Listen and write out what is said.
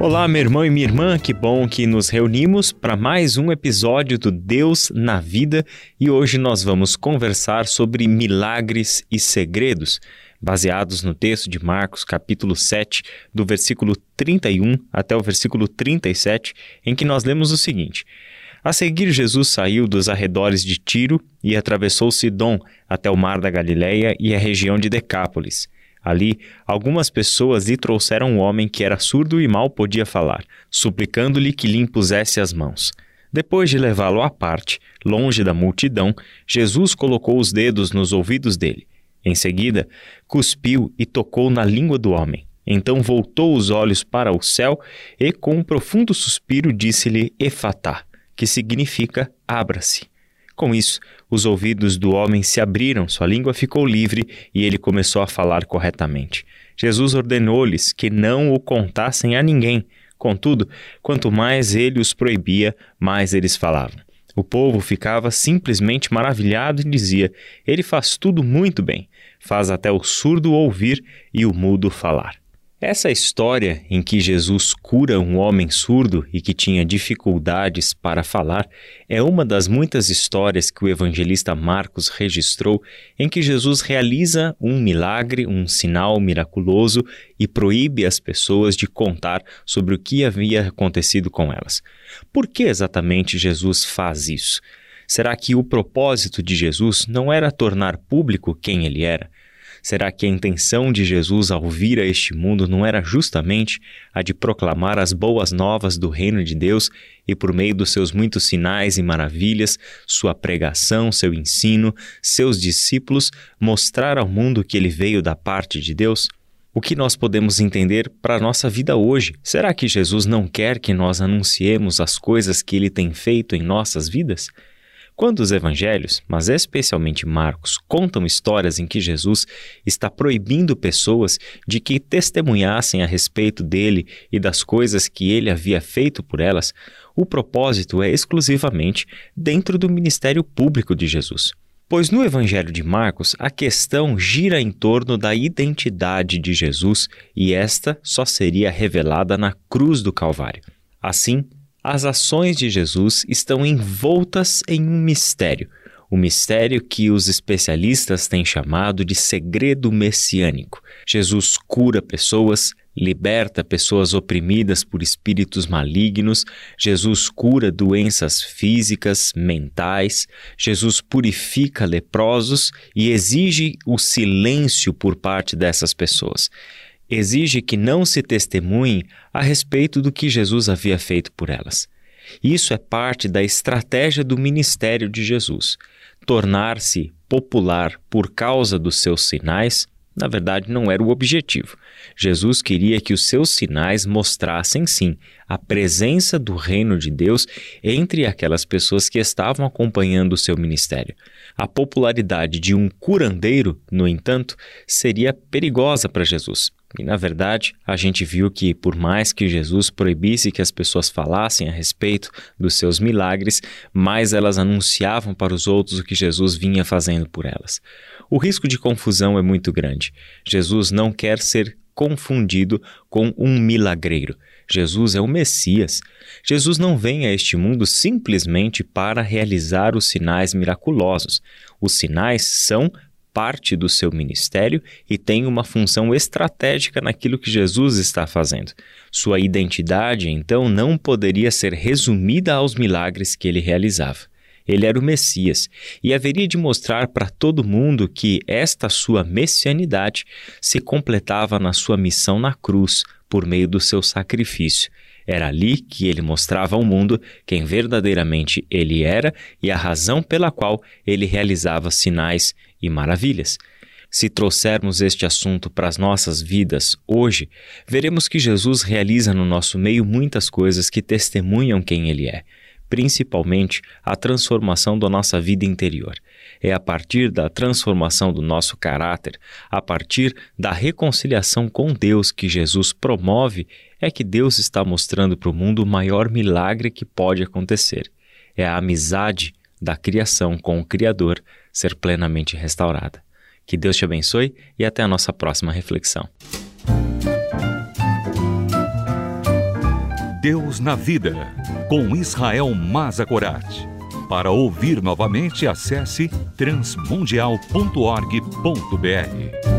Olá, meu irmão e minha irmã, que bom que nos reunimos para mais um episódio do Deus na Vida e hoje nós vamos conversar sobre milagres e segredos, baseados no texto de Marcos, capítulo 7, do versículo 31 até o versículo 37, em que nós lemos o seguinte: A seguir, Jesus saiu dos arredores de Tiro e atravessou Sidom até o mar da Galileia e a região de Decápolis. Ali, algumas pessoas lhe trouxeram um homem que era surdo e mal podia falar, suplicando-lhe que lhe impusesse as mãos. Depois de levá-lo à parte, longe da multidão, Jesus colocou os dedos nos ouvidos dele. Em seguida, cuspiu e tocou na língua do homem. Então voltou os olhos para o céu e, com um profundo suspiro, disse-lhe Efatá, que significa abra-se. Com isso, os ouvidos do homem se abriram, sua língua ficou livre e ele começou a falar corretamente. Jesus ordenou-lhes que não o contassem a ninguém. Contudo, quanto mais ele os proibia, mais eles falavam. O povo ficava simplesmente maravilhado e dizia: Ele faz tudo muito bem, faz até o surdo ouvir e o mudo falar. Essa história em que Jesus cura um homem surdo e que tinha dificuldades para falar é uma das muitas histórias que o evangelista Marcos registrou em que Jesus realiza um milagre, um sinal miraculoso e proíbe as pessoas de contar sobre o que havia acontecido com elas. Por que exatamente Jesus faz isso? Será que o propósito de Jesus não era tornar público quem ele era? Será que a intenção de Jesus ao vir a este mundo não era justamente a de proclamar as boas novas do reino de Deus e, por meio dos seus muitos sinais e maravilhas, sua pregação, seu ensino, seus discípulos, mostrar ao mundo que ele veio da parte de Deus? O que nós podemos entender para a nossa vida hoje? Será que Jesus não quer que nós anunciemos as coisas que ele tem feito em nossas vidas? Quando os evangelhos, mas especialmente Marcos, contam histórias em que Jesus está proibindo pessoas de que testemunhassem a respeito dele e das coisas que ele havia feito por elas, o propósito é exclusivamente dentro do ministério público de Jesus. Pois no Evangelho de Marcos, a questão gira em torno da identidade de Jesus e esta só seria revelada na cruz do Calvário. Assim, as ações de Jesus estão envoltas em um mistério, o mistério que os especialistas têm chamado de segredo messiânico. Jesus cura pessoas, liberta pessoas oprimidas por espíritos malignos, Jesus cura doenças físicas, mentais, Jesus purifica leprosos e exige o silêncio por parte dessas pessoas exige que não se testemunhe a respeito do que Jesus havia feito por elas. Isso é parte da estratégia do ministério de Jesus. Tornar-se popular por causa dos seus sinais, na verdade, não era o objetivo. Jesus queria que os seus sinais mostrassem, sim, a presença do reino de Deus entre aquelas pessoas que estavam acompanhando o seu ministério. A popularidade de um curandeiro, no entanto, seria perigosa para Jesus. E na verdade, a gente viu que, por mais que Jesus proibisse que as pessoas falassem a respeito dos seus milagres, mais elas anunciavam para os outros o que Jesus vinha fazendo por elas. O risco de confusão é muito grande. Jesus não quer ser confundido com um milagreiro. Jesus é o Messias. Jesus não vem a este mundo simplesmente para realizar os sinais miraculosos. Os sinais são parte do seu ministério e tem uma função estratégica naquilo que Jesus está fazendo. Sua identidade, então, não poderia ser resumida aos milagres que ele realizava. Ele era o Messias e haveria de mostrar para todo mundo que esta sua messianidade se completava na sua missão na cruz por meio do seu sacrifício. Era ali que ele mostrava ao mundo quem verdadeiramente ele era e a razão pela qual ele realizava sinais e maravilhas. Se trouxermos este assunto para as nossas vidas hoje, veremos que Jesus realiza no nosso meio muitas coisas que testemunham quem ele é. principalmente a transformação da nossa vida interior. É a partir da transformação do nosso caráter, a partir da reconciliação com Deus que Jesus promove, é que Deus está mostrando para o mundo o maior milagre que pode acontecer. É a amizade da criação com o Criador ser plenamente restaurada. Que Deus te abençoe e até a nossa próxima reflexão. Deus na Vida, com Israel Mazakorat. Para ouvir novamente, acesse transmundial.org.br.